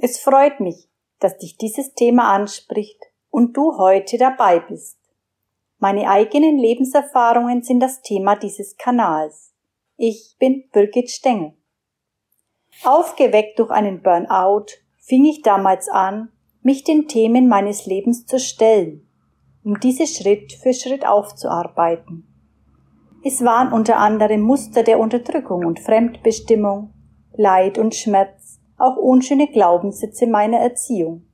Es freut mich, dass dich dieses Thema anspricht und du heute dabei bist. Meine eigenen Lebenserfahrungen sind das Thema dieses Kanals. Ich bin Birgit Stengel. Aufgeweckt durch einen Burnout fing ich damals an, mich den Themen meines Lebens zu stellen, um diese Schritt für Schritt aufzuarbeiten. Es waren unter anderem Muster der Unterdrückung und Fremdbestimmung, Leid und Schmerz, auch unschöne Glaubenssätze meiner Erziehung.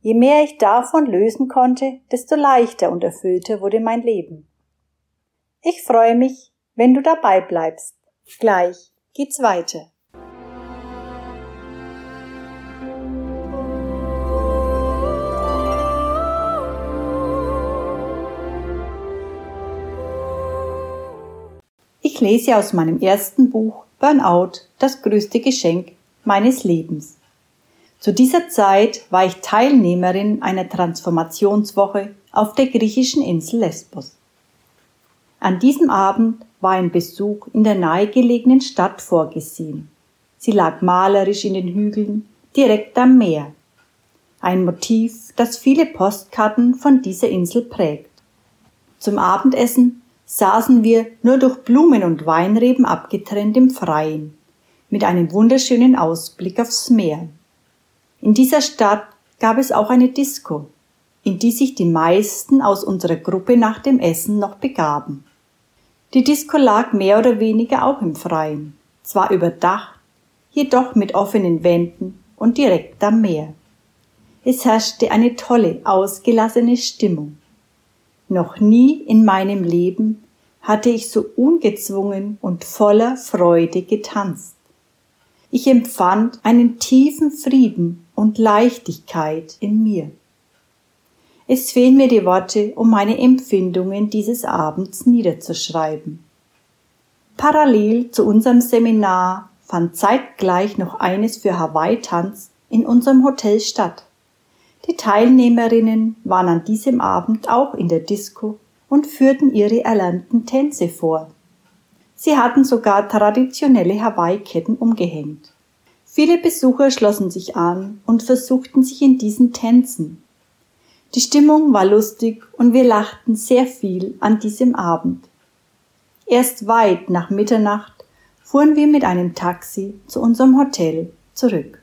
Je mehr ich davon lösen konnte, desto leichter und erfüllter wurde mein Leben. Ich freue mich, wenn du dabei bleibst. Gleich geht's weiter. Ich lese aus meinem ersten Buch Burnout, das größte Geschenk meines Lebens. Zu dieser Zeit war ich Teilnehmerin einer Transformationswoche auf der griechischen Insel Lesbos. An diesem Abend war ein Besuch in der nahegelegenen Stadt vorgesehen. Sie lag malerisch in den Hügeln, direkt am Meer. Ein Motiv, das viele Postkarten von dieser Insel prägt. Zum Abendessen saßen wir nur durch Blumen und Weinreben abgetrennt im Freien, mit einem wunderschönen Ausblick aufs Meer. In dieser Stadt gab es auch eine Disco, in die sich die meisten aus unserer Gruppe nach dem Essen noch begaben. Die Disco lag mehr oder weniger auch im Freien, zwar überdacht, jedoch mit offenen Wänden und direkt am Meer. Es herrschte eine tolle, ausgelassene Stimmung. Noch nie in meinem Leben hatte ich so ungezwungen und voller Freude getanzt. Ich empfand einen tiefen Frieden und Leichtigkeit in mir. Es fehlen mir die Worte, um meine Empfindungen dieses Abends niederzuschreiben. Parallel zu unserem Seminar fand zeitgleich noch eines für Hawaii-Tanz in unserem Hotel statt. Die Teilnehmerinnen waren an diesem Abend auch in der Disco und führten ihre erlernten Tänze vor. Sie hatten sogar traditionelle Hawaii-Ketten umgehängt. Viele Besucher schlossen sich an und versuchten sich in diesen Tänzen. Die Stimmung war lustig und wir lachten sehr viel an diesem Abend. Erst weit nach Mitternacht fuhren wir mit einem Taxi zu unserem Hotel zurück.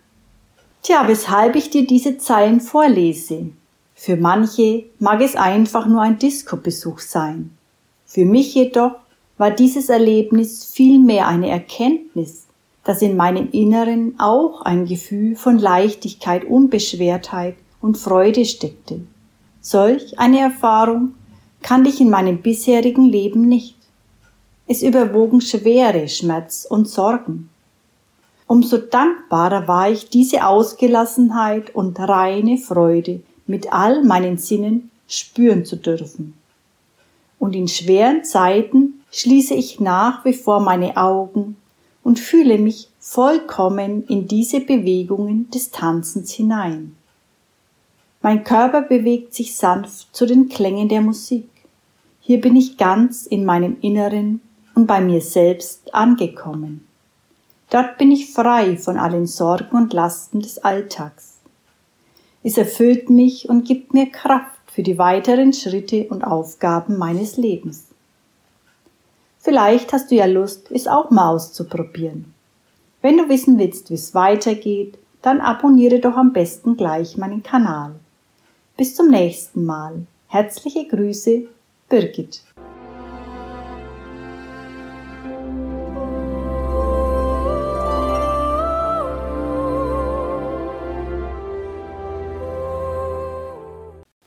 Tja, weshalb ich dir diese Zeilen vorlese. Für manche mag es einfach nur ein Disco-Besuch sein. Für mich jedoch war dieses Erlebnis vielmehr eine Erkenntnis, dass in meinem Inneren auch ein Gefühl von Leichtigkeit, Unbeschwertheit und Freude steckte. Solch eine Erfahrung kannte ich in meinem bisherigen Leben nicht. Es überwogen Schwere, Schmerz und Sorgen. Umso dankbarer war ich, diese Ausgelassenheit und reine Freude mit all meinen Sinnen spüren zu dürfen. Und in schweren Zeiten schließe ich nach wie vor meine Augen und fühle mich vollkommen in diese Bewegungen des Tanzens hinein. Mein Körper bewegt sich sanft zu den Klängen der Musik. Hier bin ich ganz in meinem Inneren und bei mir selbst angekommen. Dort bin ich frei von allen Sorgen und Lasten des Alltags. Es erfüllt mich und gibt mir Kraft für die weiteren Schritte und Aufgaben meines Lebens. Vielleicht hast du ja Lust, es auch mal auszuprobieren. Wenn du wissen willst, wie es weitergeht, dann abonniere doch am besten gleich meinen Kanal. Bis zum nächsten Mal. Herzliche Grüße, Birgit.